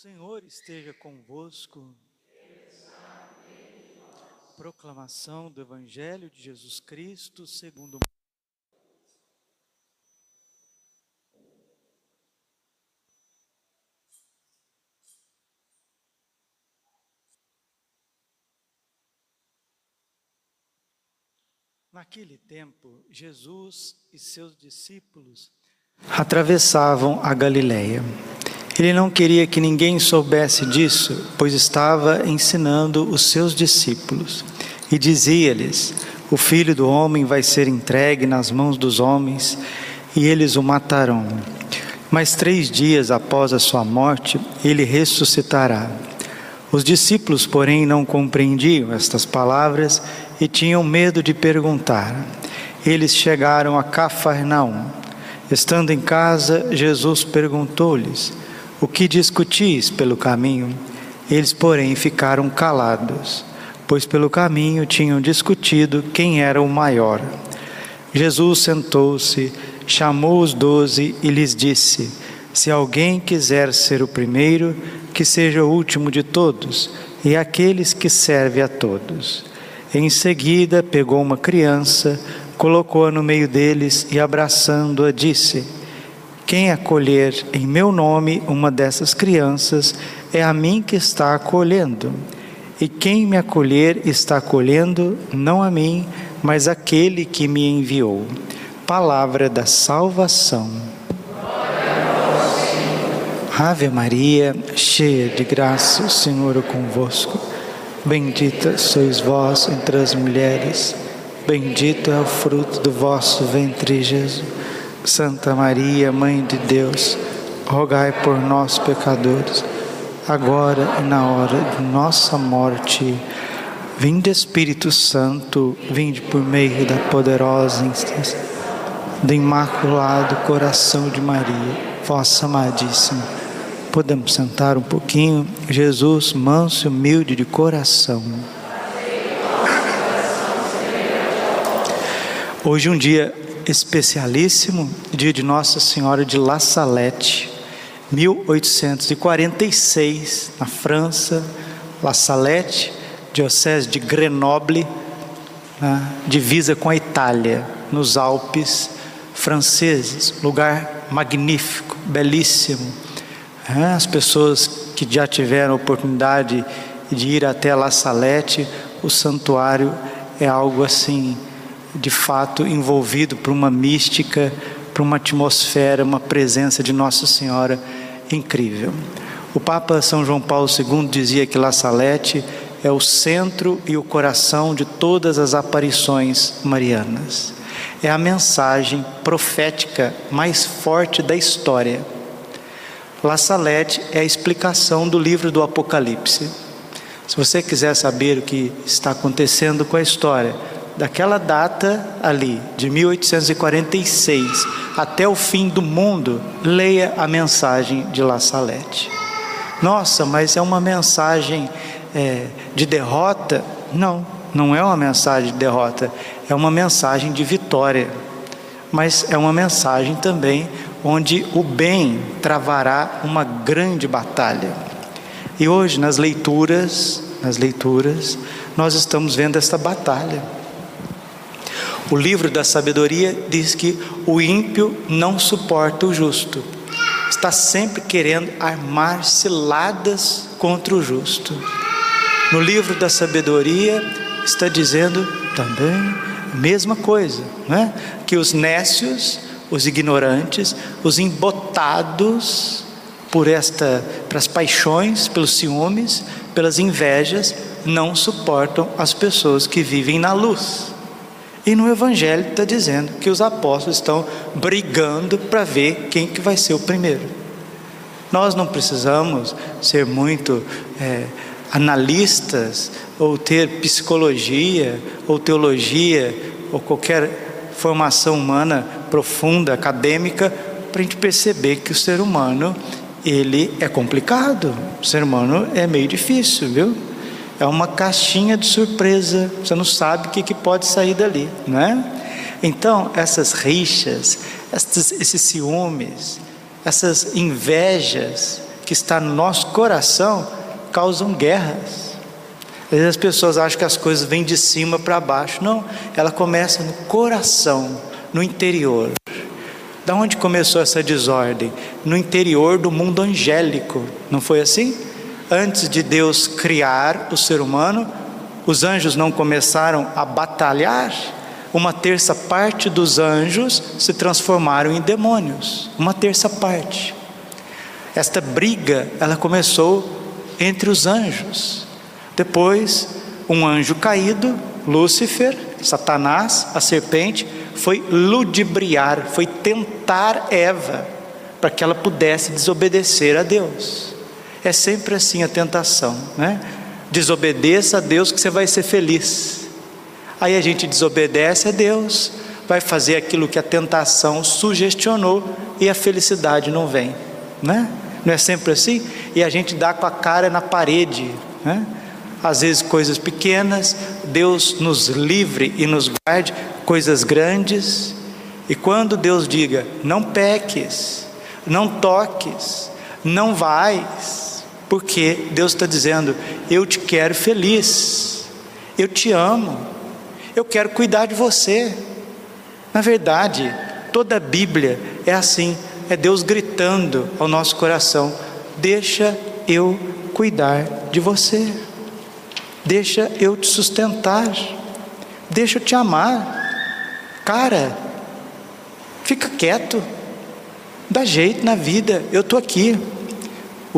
Senhor esteja convosco. Proclamação do Evangelho de Jesus Cristo segundo Naquele tempo, Jesus e seus discípulos atravessavam a Galileia. Ele não queria que ninguém soubesse disso, pois estava ensinando os seus discípulos. E dizia-lhes: O filho do homem vai ser entregue nas mãos dos homens, e eles o matarão. Mas três dias após a sua morte, ele ressuscitará. Os discípulos, porém, não compreendiam estas palavras e tinham medo de perguntar. Eles chegaram a Cafarnaum. Estando em casa, Jesus perguntou-lhes: o que discutis pelo caminho? Eles, porém, ficaram calados, pois pelo caminho tinham discutido quem era o maior. Jesus sentou-se, chamou os doze e lhes disse: Se alguém quiser ser o primeiro, que seja o último de todos e aqueles que serve a todos. Em seguida, pegou uma criança, colocou-a no meio deles e, abraçando-a, disse: quem acolher em meu nome uma dessas crianças é a mim que está acolhendo. E quem me acolher está acolhendo não a mim, mas aquele que me enviou. Palavra da salvação. Ave Maria, cheia de graça, o Senhor é convosco. Bendita sois vós entre as mulheres, bendito é o fruto do vosso ventre, Jesus. Santa Maria, Mãe de Deus, rogai por nós, pecadores, agora e na hora de nossa morte. Vinde Espírito Santo, vinde por meio da poderosa instância do Imaculado Coração de Maria, vossa amadíssima. Podemos sentar um pouquinho? Jesus, manso e humilde de coração. Hoje um dia especialíssimo, dia de Nossa Senhora de La Salette, 1846, na França, La Salette, diocese de Grenoble, né, divisa com a Itália, nos Alpes franceses, lugar magnífico, belíssimo. Né, as pessoas que já tiveram a oportunidade de ir até La Salette, o santuário é algo assim de fato envolvido por uma mística, por uma atmosfera, uma presença de Nossa Senhora incrível. O Papa São João Paulo II dizia que La Salete é o centro e o coração de todas as aparições marianas. É a mensagem profética mais forte da história. La Salete é a explicação do livro do Apocalipse. Se você quiser saber o que está acontecendo com a história, daquela data ali, de 1846, até o fim do mundo, leia a mensagem de La Salette. Nossa, mas é uma mensagem é, de derrota? Não, não é uma mensagem de derrota, é uma mensagem de vitória. Mas é uma mensagem também onde o bem travará uma grande batalha. E hoje nas leituras, nas leituras, nós estamos vendo esta batalha. O livro da sabedoria diz que o ímpio não suporta o justo, está sempre querendo armar ciladas contra o justo. No livro da sabedoria está dizendo também a mesma coisa, né? que os nécios, os ignorantes, os embotados por esta, pelas paixões, pelos ciúmes, pelas invejas, não suportam as pessoas que vivem na luz. E no Evangelho está dizendo que os apóstolos estão brigando para ver quem que vai ser o primeiro. Nós não precisamos ser muito é, analistas ou ter psicologia ou teologia ou qualquer formação humana profunda, acadêmica, para a gente perceber que o ser humano ele é complicado. O ser humano é meio difícil, viu? É uma caixinha de surpresa, você não sabe o que, que pode sair dali, não é? Então, essas rixas, esses, esses ciúmes, essas invejas que está no nosso coração causam guerras. Às vezes as pessoas acham que as coisas vêm de cima para baixo. Não, ela começa no coração, no interior. Da onde começou essa desordem? No interior do mundo angélico. Não foi assim? Antes de Deus criar o ser humano, os anjos não começaram a batalhar? Uma terça parte dos anjos se transformaram em demônios. Uma terça parte. Esta briga, ela começou entre os anjos. Depois, um anjo caído, Lúcifer, Satanás, a serpente, foi ludibriar, foi tentar Eva para que ela pudesse desobedecer a Deus. É sempre assim a tentação, né? Desobedeça a Deus que você vai ser feliz. Aí a gente desobedece a Deus, vai fazer aquilo que a tentação sugestionou e a felicidade não vem, né? Não é sempre assim? E a gente dá com a cara na parede, né? Às vezes coisas pequenas, Deus nos livre e nos guarde coisas grandes. E quando Deus diga: não peques, não toques, não vais, porque Deus está dizendo: eu te quero feliz, eu te amo, eu quero cuidar de você. Na verdade, toda a Bíblia é assim: é Deus gritando ao nosso coração: deixa eu cuidar de você, deixa eu te sustentar, deixa eu te amar. Cara, fica quieto, dá jeito na vida, eu estou aqui.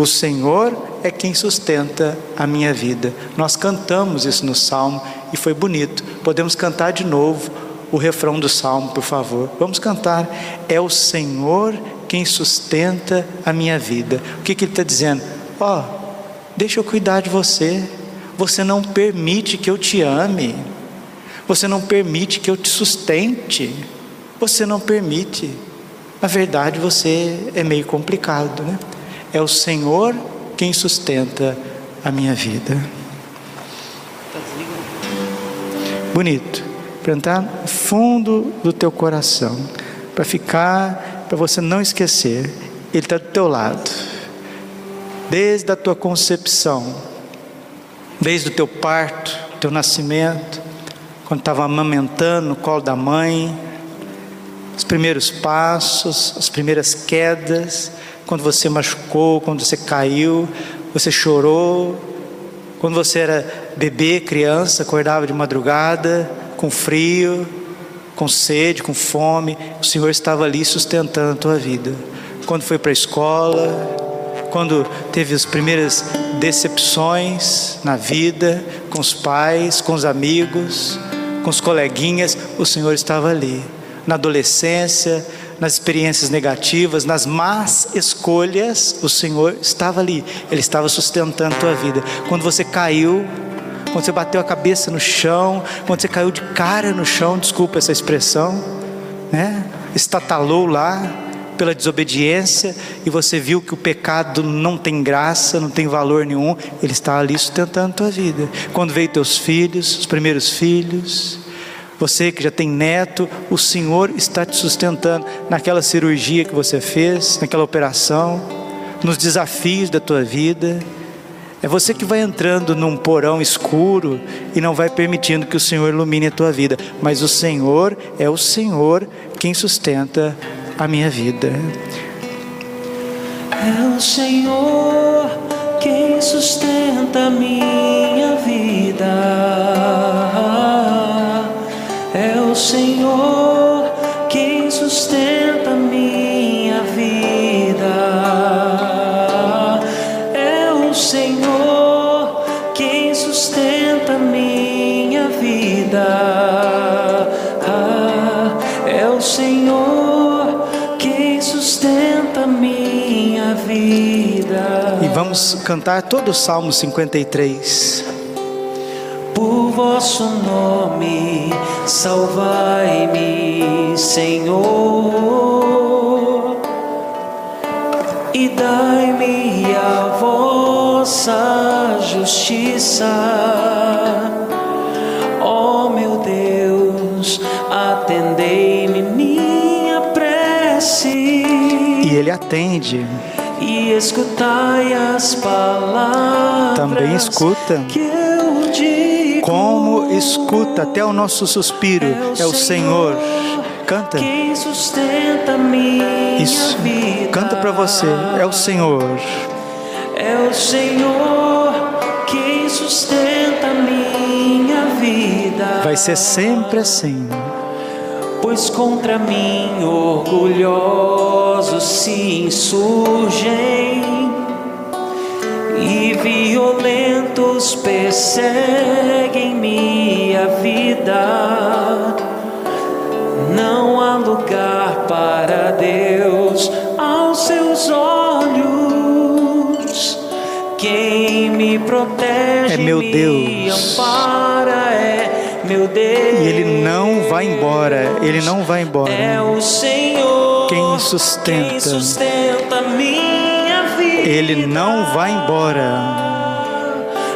O Senhor é quem sustenta a minha vida. Nós cantamos isso no salmo e foi bonito. Podemos cantar de novo o refrão do salmo, por favor. Vamos cantar. É o Senhor quem sustenta a minha vida. O que, que ele está dizendo? Ó, oh, deixa eu cuidar de você. Você não permite que eu te ame. Você não permite que eu te sustente. Você não permite. Na verdade, você é meio complicado, né? É o Senhor quem sustenta a minha vida. Bonito. Para entrar no fundo do teu coração. Para ficar para você não esquecer, Ele está do teu lado, desde a tua concepção, desde o teu parto, teu nascimento, quando estava amamentando no colo da mãe, os primeiros passos, as primeiras quedas, quando você machucou, quando você caiu, você chorou, quando você era bebê, criança, acordava de madrugada, com frio, com sede, com fome, o Senhor estava ali sustentando a tua vida. Quando foi para a escola, quando teve as primeiras decepções na vida, com os pais, com os amigos, com os coleguinhas, o Senhor estava ali. Na adolescência, nas experiências negativas, nas más escolhas, o Senhor estava ali, Ele estava sustentando a tua vida. Quando você caiu, quando você bateu a cabeça no chão, quando você caiu de cara no chão, desculpa essa expressão, né? Estatalou lá pela desobediência e você viu que o pecado não tem graça, não tem valor nenhum, ele está ali sustentando a tua vida. Quando veio teus filhos, os primeiros filhos, você que já tem neto, o Senhor está te sustentando naquela cirurgia que você fez, naquela operação, nos desafios da tua vida. É você que vai entrando num porão escuro e não vai permitindo que o Senhor ilumine a tua vida, mas o Senhor é o Senhor quem sustenta a minha vida. É o Senhor quem sustenta a minha vida. É o Senhor quem sustenta minha vida. Ah, é o Senhor quem sustenta minha vida. E vamos cantar todo o Salmo 53. Vosso nome, salvai-me, Senhor, e dai-me a vossa justiça atendei-me minha prece. E Ele atende. e escutai as palavras. Também escuta. Que. Como escuta até o nosso suspiro, é o Senhor. Canta. Quem sustenta minha Isso. vida. Canta para você, é o Senhor. É o Senhor quem sustenta minha vida. Vai ser sempre assim. Pois contra mim orgulhosos se insurgem e violentos perseguem minha vida. Não há lugar para Deus aos seus olhos. Quem me protege, É meu me Deus. ampara, é meu Deus. E Ele não vai embora, Ele não vai embora. É o Senhor Quem sustenta. quem sustenta minha. Ele não vai embora.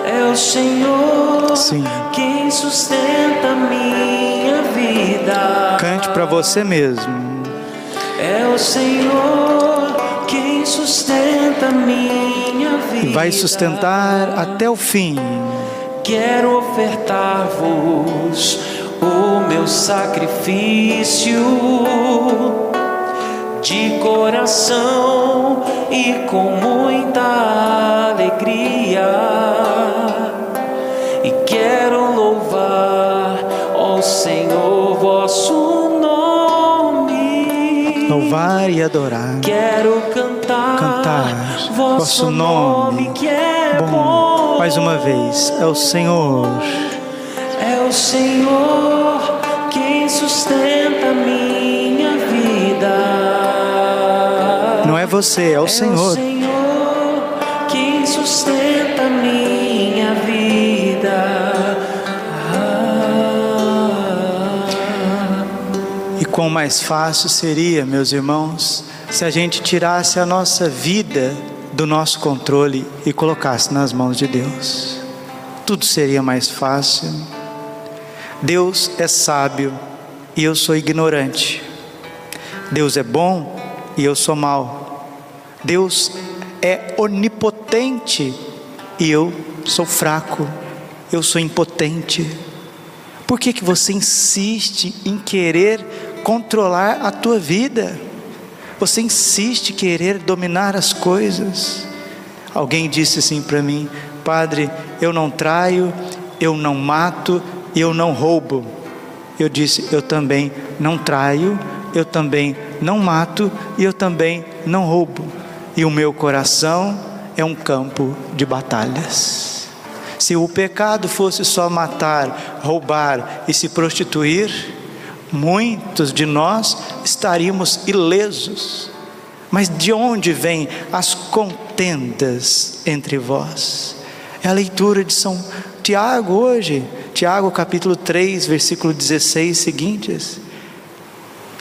É o Senhor Sim. quem sustenta minha vida. Cante para você mesmo. É o Senhor quem sustenta minha vida. E vai sustentar até o fim. Quero ofertar-vos o meu sacrifício de coração e com muita alegria. E quero louvar ao Senhor vosso nome. Louvar e adorar. Quero cantar, Cantar vosso nome. que é Bom, bom. mais uma vez, é o Senhor. É o Senhor quem sustenta é você, é o É o Senhor. Senhor quem sustenta minha vida. Ah. E quão mais fácil seria, meus irmãos, se a gente tirasse a nossa vida do nosso controle e colocasse nas mãos de Deus. Tudo seria mais fácil. Deus é sábio e eu sou ignorante. Deus é bom e eu sou mau. Deus é onipotente e eu sou fraco. Eu sou impotente. Por que, que você insiste em querer controlar a tua vida? Você insiste em querer dominar as coisas. Alguém disse assim para mim, Padre, eu não traio, eu não mato, eu não roubo. Eu disse, eu também não traio, eu também não mato e eu também não roubo. E o meu coração é um campo de batalhas. Se o pecado fosse só matar, roubar e se prostituir, muitos de nós estaríamos ilesos. Mas de onde vêm as contendas entre vós? É a leitura de São Tiago hoje, Tiago capítulo 3, versículo 16 seguintes.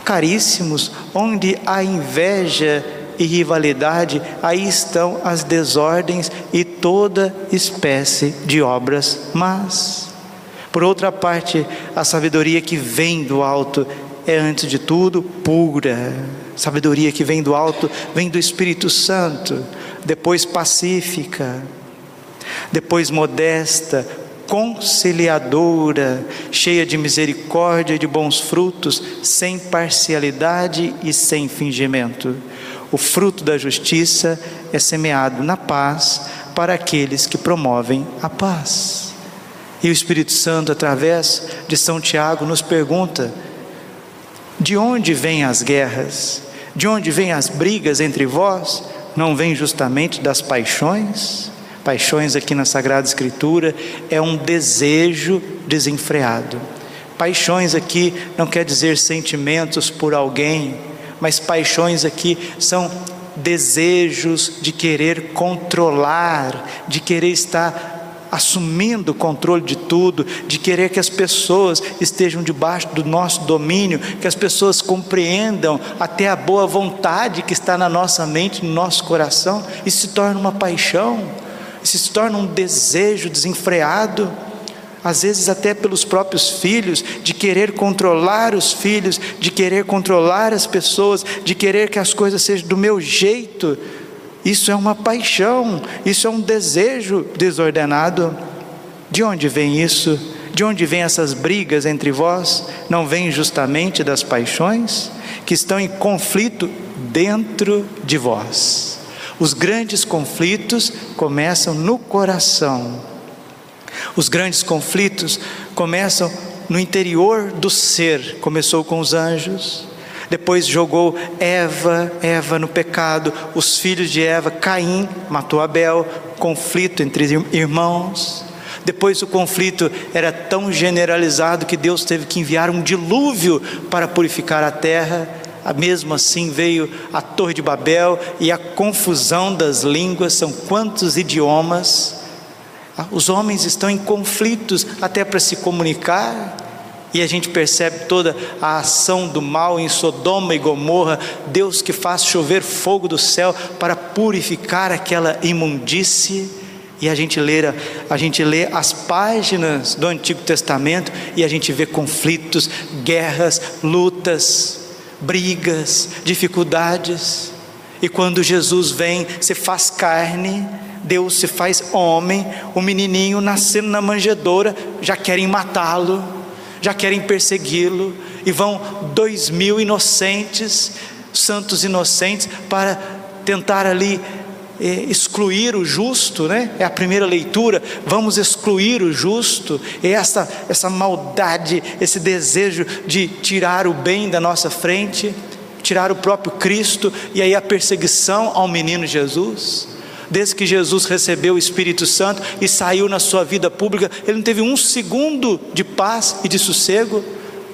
Caríssimos, onde há inveja e rivalidade, aí estão as desordens e toda espécie de obras más. Por outra parte, a sabedoria que vem do alto é, antes de tudo, pura. Sabedoria que vem do alto vem do Espírito Santo, depois pacífica, depois modesta, conciliadora, cheia de misericórdia e de bons frutos, sem parcialidade e sem fingimento. O fruto da justiça é semeado na paz para aqueles que promovem a paz. E o Espírito Santo, através de São Tiago, nos pergunta: de onde vêm as guerras? De onde vêm as brigas entre vós? Não vem justamente das paixões? Paixões aqui na Sagrada Escritura é um desejo desenfreado. Paixões aqui não quer dizer sentimentos por alguém, mas paixões aqui são desejos de querer controlar, de querer estar assumindo o controle de tudo, de querer que as pessoas estejam debaixo do nosso domínio, que as pessoas compreendam até a boa vontade que está na nossa mente, no nosso coração, isso se torna uma paixão, isso se torna um desejo desenfreado, às vezes até pelos próprios filhos, de querer controlar os filhos, de querer controlar as pessoas, de querer que as coisas sejam do meu jeito. Isso é uma paixão, isso é um desejo desordenado. De onde vem isso? De onde vêm essas brigas entre vós? Não vêm justamente das paixões que estão em conflito dentro de vós. Os grandes conflitos começam no coração. Os grandes conflitos começam no interior do ser. Começou com os anjos, depois jogou Eva, Eva no pecado, os filhos de Eva, Caim matou Abel, conflito entre irmãos. Depois o conflito era tão generalizado que Deus teve que enviar um dilúvio para purificar a terra. Mesmo assim veio a Torre de Babel e a confusão das línguas, são quantos idiomas. Ah, os homens estão em conflitos até para se comunicar. E a gente percebe toda a ação do mal em Sodoma e Gomorra, Deus que faz chover fogo do céu para purificar aquela imundície. E a gente lê, a gente lê as páginas do Antigo Testamento e a gente vê conflitos, guerras, lutas, brigas, dificuldades. E quando Jesus vem, se faz carne, Deus se faz homem, o menininho nascendo na manjedoura, já querem matá-lo já querem persegui-lo, e vão dois mil inocentes, santos inocentes, para tentar ali é, excluir o justo, né? É a primeira leitura. Vamos excluir o justo. É essa essa maldade, esse desejo de tirar o bem da nossa frente, tirar o próprio Cristo e aí a perseguição ao menino Jesus desde que Jesus recebeu o Espírito Santo e saiu na sua vida pública, ele não teve um segundo de paz e de sossego.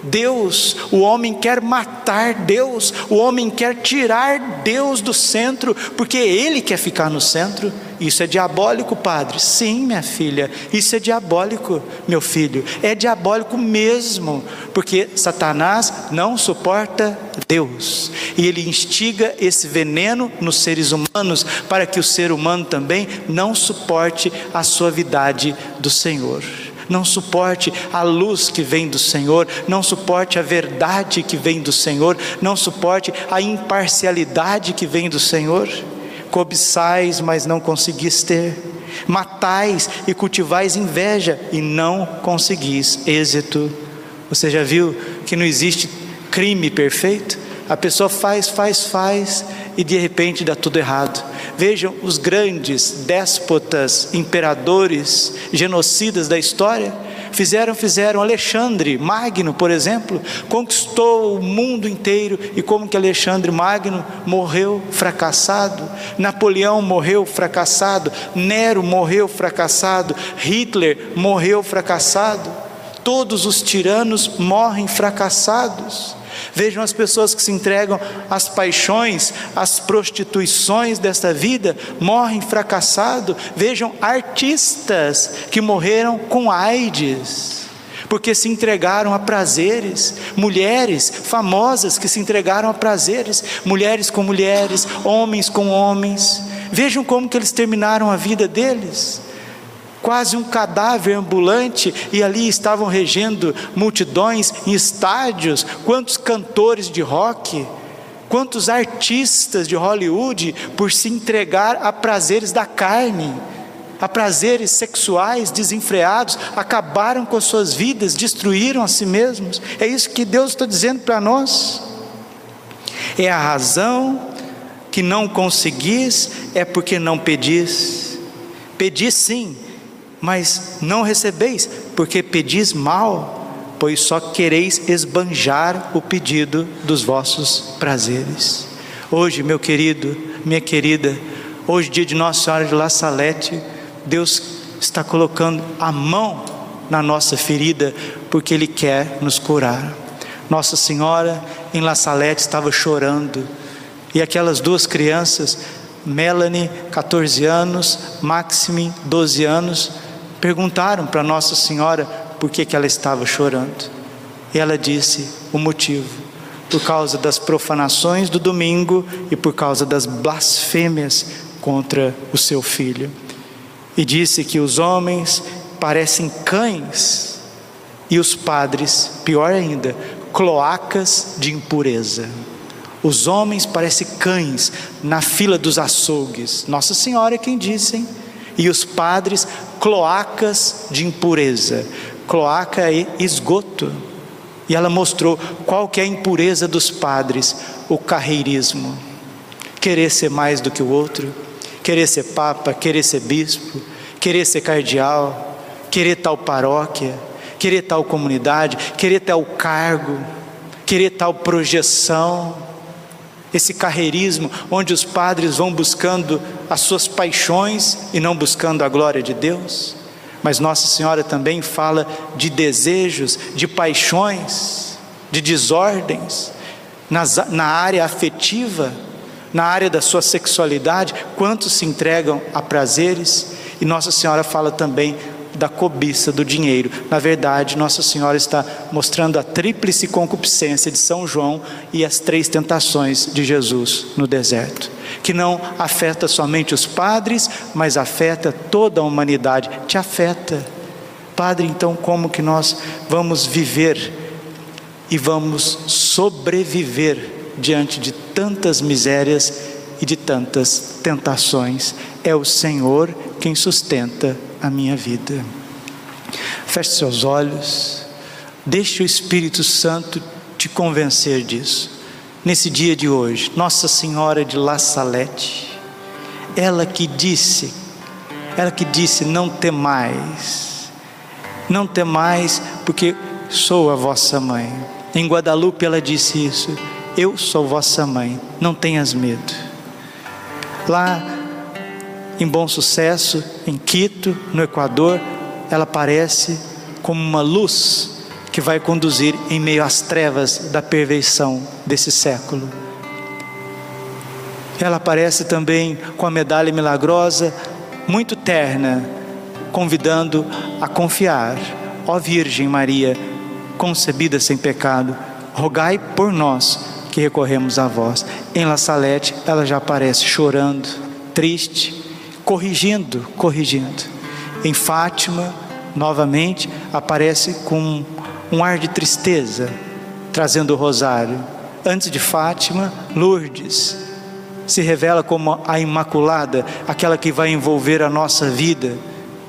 Deus, o homem quer matar Deus, o homem quer tirar Deus do centro, porque ele quer ficar no centro. Isso é diabólico, padre? Sim, minha filha, isso é diabólico, meu filho, é diabólico mesmo, porque Satanás não suporta Deus. E ele instiga esse veneno nos seres humanos para que o ser humano também não suporte a suavidade do Senhor. Não suporte a luz que vem do Senhor, não suporte a verdade que vem do Senhor, não suporte a imparcialidade que vem do Senhor. Cobiçais, mas não conseguis ter, matais e cultivais inveja e não conseguis êxito. Você já viu que não existe crime perfeito? A pessoa faz, faz, faz e de repente dá tudo errado. Vejam os grandes déspotas, imperadores, genocidas da história. Fizeram, fizeram. Alexandre Magno, por exemplo, conquistou o mundo inteiro. E como que Alexandre Magno morreu fracassado? Napoleão morreu fracassado. Nero morreu fracassado. Hitler morreu fracassado. Todos os tiranos morrem fracassados. Vejam as pessoas que se entregam às paixões, às prostituições desta vida, morrem fracassados. Vejam artistas que morreram com AIDS, porque se entregaram a prazeres, mulheres famosas que se entregaram a prazeres, mulheres com mulheres, homens com homens. Vejam como que eles terminaram a vida deles quase um cadáver ambulante, e ali estavam regendo multidões em estádios. Quantos cantores de rock, quantos artistas de Hollywood, por se entregar a prazeres da carne, a prazeres sexuais desenfreados, acabaram com suas vidas, destruíram a si mesmos. É isso que Deus está dizendo para nós. É a razão que não conseguis, é porque não pedis. Pedis sim, mas não recebeis, porque pedis mal, pois só quereis esbanjar o pedido dos vossos prazeres. Hoje, meu querido, minha querida, hoje, dia de Nossa Senhora de La Salete, Deus está colocando a mão na nossa ferida, porque Ele quer nos curar. Nossa Senhora em La Salete estava chorando, e aquelas duas crianças, Melanie, 14 anos, Maximin, 12 anos, Perguntaram para Nossa Senhora por que, que ela estava chorando. E ela disse o motivo: por causa das profanações do domingo e por causa das blasfêmias contra o seu filho. E disse que os homens parecem cães e os padres, pior ainda, cloacas de impureza. Os homens parecem cães na fila dos açougues. Nossa Senhora é quem disse, hein? E os padres, cloacas de impureza. Cloaca é esgoto. E ela mostrou qual que é a impureza dos padres, o carreirismo. Querer ser mais do que o outro, querer ser papa, querer ser bispo, querer ser cardeal, querer tal paróquia, querer tal comunidade, querer tal cargo, querer tal projeção. Esse carreirismo onde os padres vão buscando as suas paixões e não buscando a glória de Deus. Mas Nossa Senhora também fala de desejos, de paixões, de desordens nas, na área afetiva, na área da sua sexualidade. Quantos se entregam a prazeres? E Nossa Senhora fala também da cobiça do dinheiro. Na verdade, Nossa Senhora está mostrando a tríplice concupiscência de São João e as três tentações de Jesus no deserto, que não afeta somente os padres, mas afeta toda a humanidade. Te afeta. Padre, então como que nós vamos viver e vamos sobreviver diante de tantas misérias e de tantas tentações? É o Senhor quem sustenta a minha vida. Feche seus olhos, deixe o Espírito Santo te convencer disso. Nesse dia de hoje, Nossa Senhora de La Salete, ela que disse, ela que disse: Não temais, não temais, porque sou a vossa mãe. Em Guadalupe ela disse isso: Eu sou vossa mãe, não tenhas medo. Lá em Bom Sucesso, em Quito, no Equador, ela aparece como uma luz que vai conduzir em meio às trevas da perversão desse século. Ela aparece também com a medalha milagrosa, muito terna, convidando a confiar. Ó Virgem Maria, concebida sem pecado, rogai por nós que recorremos a vós. Em La Salete, ela já aparece chorando, triste, corrigindo, corrigindo. Em Fátima, novamente, aparece com um ar de tristeza, trazendo o rosário. Antes de Fátima, Lourdes se revela como a Imaculada, aquela que vai envolver a nossa vida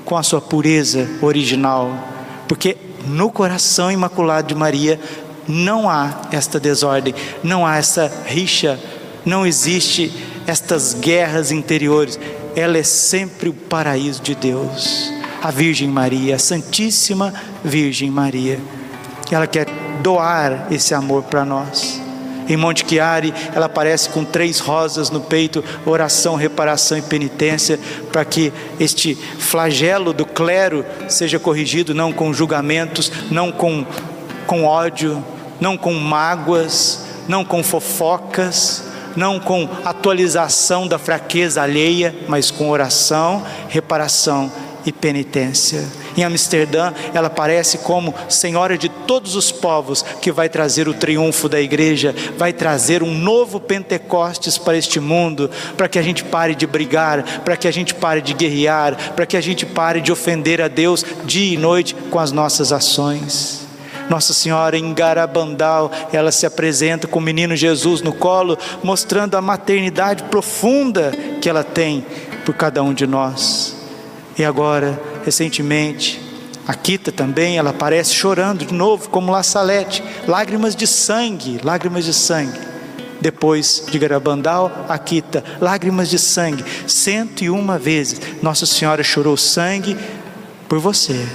com a sua pureza original, porque no coração imaculado de Maria não há esta desordem, não há essa rixa, não existe estas guerras interiores, ela é sempre o paraíso de Deus. A Virgem Maria, a Santíssima Virgem Maria, ela quer doar esse amor para nós. Em Monte Chiari, ela aparece com três rosas no peito, oração, reparação e penitência, para que este flagelo do clero seja corrigido, não com julgamentos, não com, com ódio, não com mágoas, não com fofocas, não com atualização da fraqueza alheia, mas com oração, reparação e penitência. Em Amsterdã, ela aparece como Senhora de todos os povos, que vai trazer o triunfo da igreja, vai trazer um novo Pentecostes para este mundo, para que a gente pare de brigar, para que a gente pare de guerrear, para que a gente pare de ofender a Deus dia e noite com as nossas ações. Nossa Senhora em Garabandal, ela se apresenta com o menino Jesus no colo, mostrando a maternidade profunda que ela tem por cada um de nós. E agora, recentemente, a Quita também, ela aparece chorando de novo, como La Salete, lágrimas de sangue, lágrimas de sangue. Depois de Garabandal, a Quita, lágrimas de sangue, 101 vezes. Nossa Senhora chorou sangue por você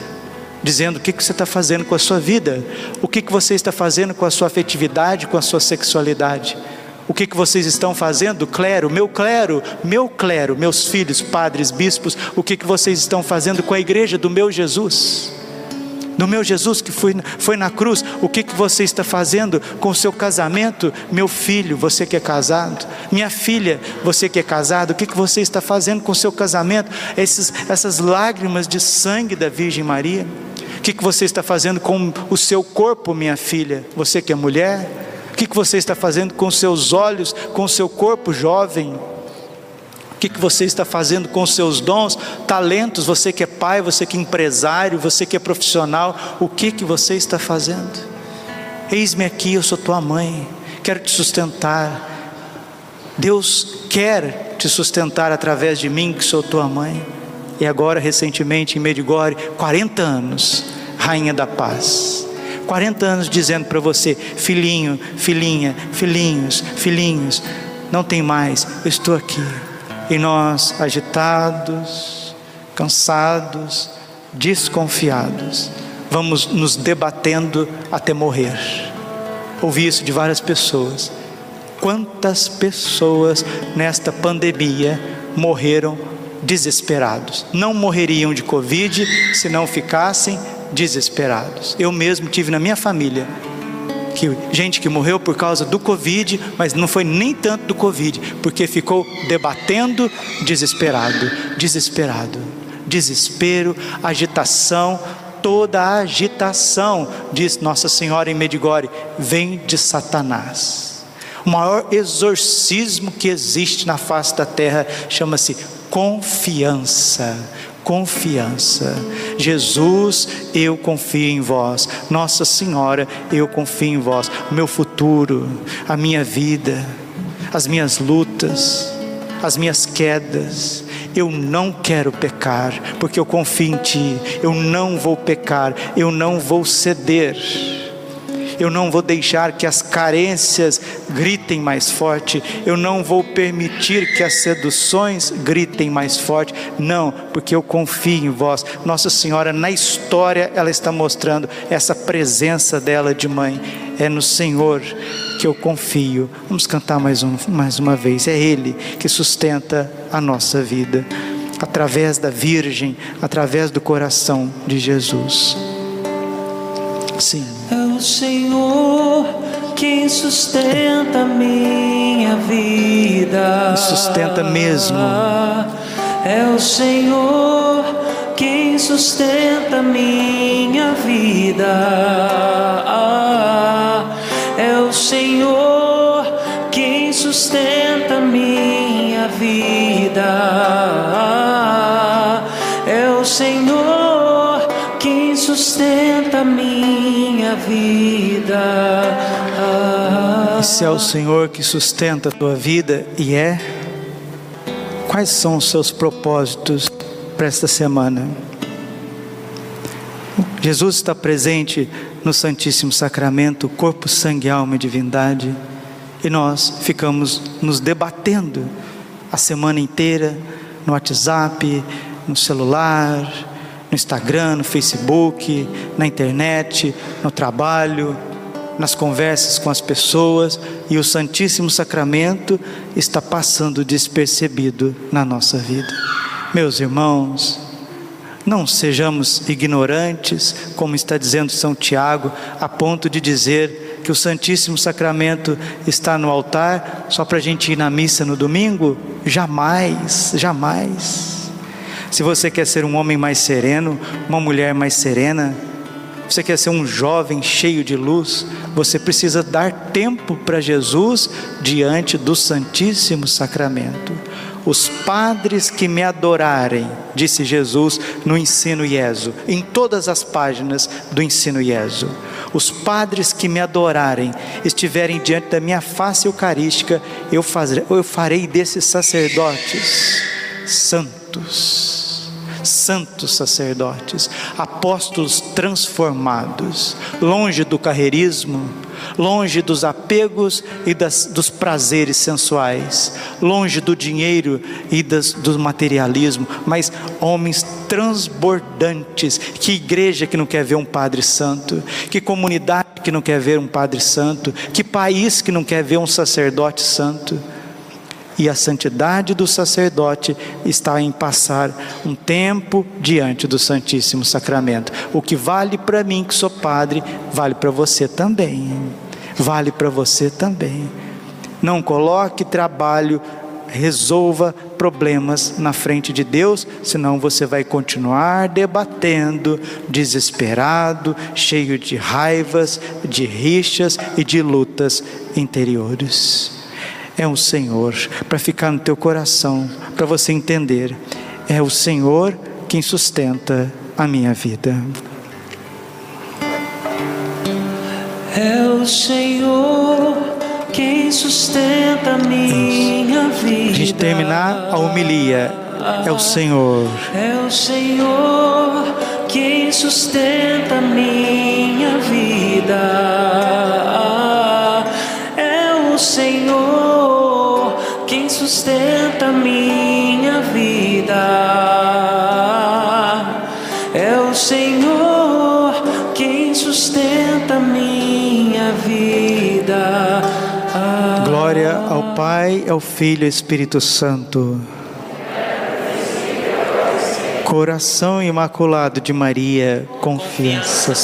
dizendo o que, que você está fazendo com a sua vida, o que, que você está fazendo com a sua afetividade, com a sua sexualidade. O que, que vocês estão fazendo, clero, meu clero, meu clero, meus filhos, padres, bispos, o que, que vocês estão fazendo com a igreja do meu Jesus? Do meu Jesus que foi, foi na cruz, o que, que você está fazendo com o seu casamento? Meu filho, você que é casado, minha filha, você que é casado, o que, que você está fazendo com o seu casamento? Esses, essas lágrimas de sangue da Virgem Maria. Que, que você está fazendo com o seu corpo, minha filha? Você que é mulher? O que, que você está fazendo com seus olhos, com o seu corpo jovem? O que, que você está fazendo com os seus dons, talentos? Você que é pai, você que é empresário, você que é profissional, o que, que você está fazendo? Eis-me aqui, eu sou tua mãe quero te sustentar. Deus quer te sustentar através de mim, que sou tua mãe. E agora, recentemente, em Medigore, 40 anos, Rainha da Paz. 40 anos dizendo para você, filhinho, filhinha, filhinhos, filhinhos, não tem mais, eu estou aqui. E nós, agitados, cansados, desconfiados, vamos nos debatendo até morrer. Ouvi isso de várias pessoas. Quantas pessoas nesta pandemia morreram desesperados? Não morreriam de Covid se não ficassem desesperados. Eu mesmo tive na minha família que gente que morreu por causa do Covid, mas não foi nem tanto do Covid, porque ficou debatendo desesperado, desesperado, desespero, agitação, toda a agitação, diz Nossa Senhora em Medigore, vem de Satanás. O maior exorcismo que existe na face da terra chama-se confiança confiança. Jesus, eu confio em vós. Nossa Senhora, eu confio em vós. O meu futuro, a minha vida, as minhas lutas, as minhas quedas. Eu não quero pecar, porque eu confio em Ti. Eu não vou pecar, eu não vou ceder eu não vou deixar que as carências gritem mais forte, eu não vou permitir que as seduções gritem mais forte, não, porque eu confio em vós. Nossa Senhora, na história, ela está mostrando essa presença dela de mãe, é no Senhor que eu confio. Vamos cantar mais, um, mais uma vez, é Ele que sustenta a nossa vida, através da Virgem, através do coração de Jesus. Sim o Senhor quem sustenta minha vida. Sustenta mesmo. É o Senhor quem sustenta minha vida. É o Senhor quem sustenta minha vida. É o Senhor quem sustenta minha vida. E se é o Senhor que sustenta a tua vida, e é, quais são os seus propósitos para esta semana? Jesus está presente no Santíssimo Sacramento, corpo, sangue, alma e divindade, e nós ficamos nos debatendo a semana inteira no WhatsApp, no celular, Instagram, no Facebook, na internet, no trabalho, nas conversas com as pessoas, e o Santíssimo Sacramento está passando despercebido na nossa vida. Meus irmãos, não sejamos ignorantes, como está dizendo São Tiago, a ponto de dizer que o Santíssimo Sacramento está no altar só para a gente ir na missa no domingo? Jamais, jamais. Se você quer ser um homem mais sereno, uma mulher mais serena, você quer ser um jovem cheio de luz, você precisa dar tempo para Jesus diante do Santíssimo Sacramento. Os padres que me adorarem, disse Jesus no ensino IESO, em todas as páginas do ensino IESO. Os padres que me adorarem, estiverem diante da minha face eucarística, eu, eu farei desses sacerdotes santos santos sacerdotes, apóstolos transformados, longe do carreirismo, longe dos apegos e das, dos prazeres sensuais, longe do dinheiro e das, do materialismo, mas homens transbordantes. Que igreja que não quer ver um Padre Santo, que comunidade que não quer ver um Padre Santo, que país que não quer ver um sacerdote santo e a santidade do sacerdote está em passar um tempo diante do Santíssimo Sacramento. O que vale para mim, que sou padre, vale para você também. Vale para você também. Não coloque trabalho, resolva problemas na frente de Deus, senão você vai continuar debatendo, desesperado, cheio de raivas, de rixas e de lutas interiores é o Senhor, para ficar no teu coração, para você entender, é o Senhor quem sustenta a minha vida. É o Senhor quem sustenta minha vida. A gente terminar a homilia. É o Senhor. É o Senhor quem sustenta minha vida. É o Senhor sustenta minha vida. É o Senhor quem sustenta minha vida. Glória ao Pai, ao Filho e ao Espírito Santo. Coração imaculado de Maria, confiança.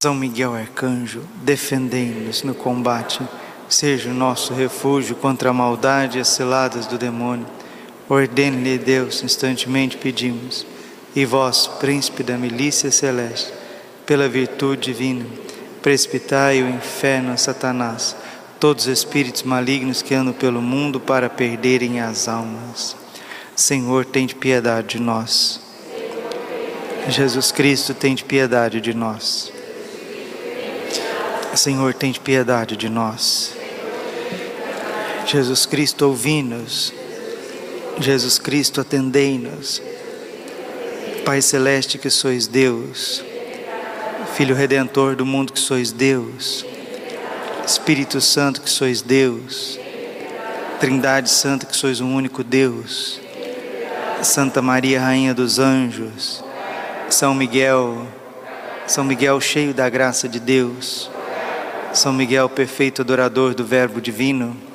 São Miguel Arcanjo, defendei-nos no combate. Seja o nosso refúgio contra a maldade e as ciladas do demônio. Ordene-lhe Deus, instantemente pedimos. E vós, príncipe da milícia celeste, pela virtude divina, precipitai o inferno a Satanás, todos os espíritos malignos que andam pelo mundo para perderem as almas. Senhor, tem de piedade de nós. Jesus Cristo, tem de piedade de nós. Senhor, tem de piedade de nós. Jesus Cristo, ouvi-nos. Jesus Cristo, atendei-nos. Pai Celeste, que sois Deus. Filho Redentor do mundo, que sois Deus. Espírito Santo, que sois Deus. Trindade Santa, que sois um único Deus. Santa Maria, Rainha dos Anjos, São Miguel, São Miguel cheio da graça de Deus, São Miguel perfeito adorador do Verbo Divino,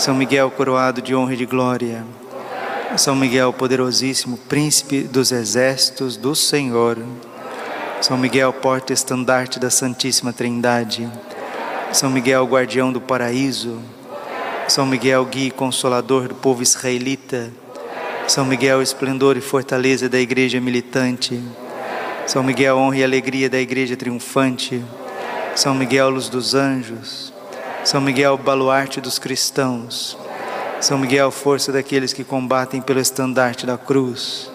São Miguel coroado de honra e de glória, São Miguel poderosíssimo, príncipe dos exércitos do Senhor, São Miguel porta estandarte da Santíssima Trindade, São Miguel guardião do paraíso, São Miguel guia e consolador do povo israelita, são Miguel, esplendor e fortaleza da igreja militante. São Miguel, honra e alegria da igreja triunfante. São Miguel, luz dos anjos. São Miguel, baluarte dos cristãos. São Miguel, força daqueles que combatem pelo estandarte da cruz.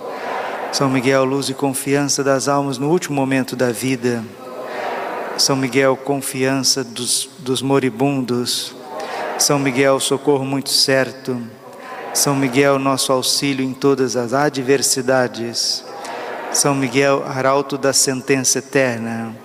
São Miguel, luz e confiança das almas no último momento da vida. São Miguel, confiança dos, dos moribundos. São Miguel, socorro muito certo. São Miguel, nosso auxílio em todas as adversidades. São Miguel, arauto da sentença eterna.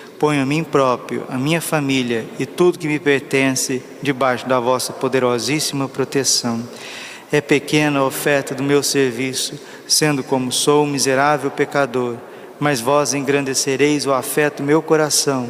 ponho a mim próprio, a minha família e tudo que me pertence debaixo da vossa poderosíssima proteção. É pequena a oferta do meu serviço, sendo como sou um miserável pecador, mas vós engrandecereis o afeto do meu coração.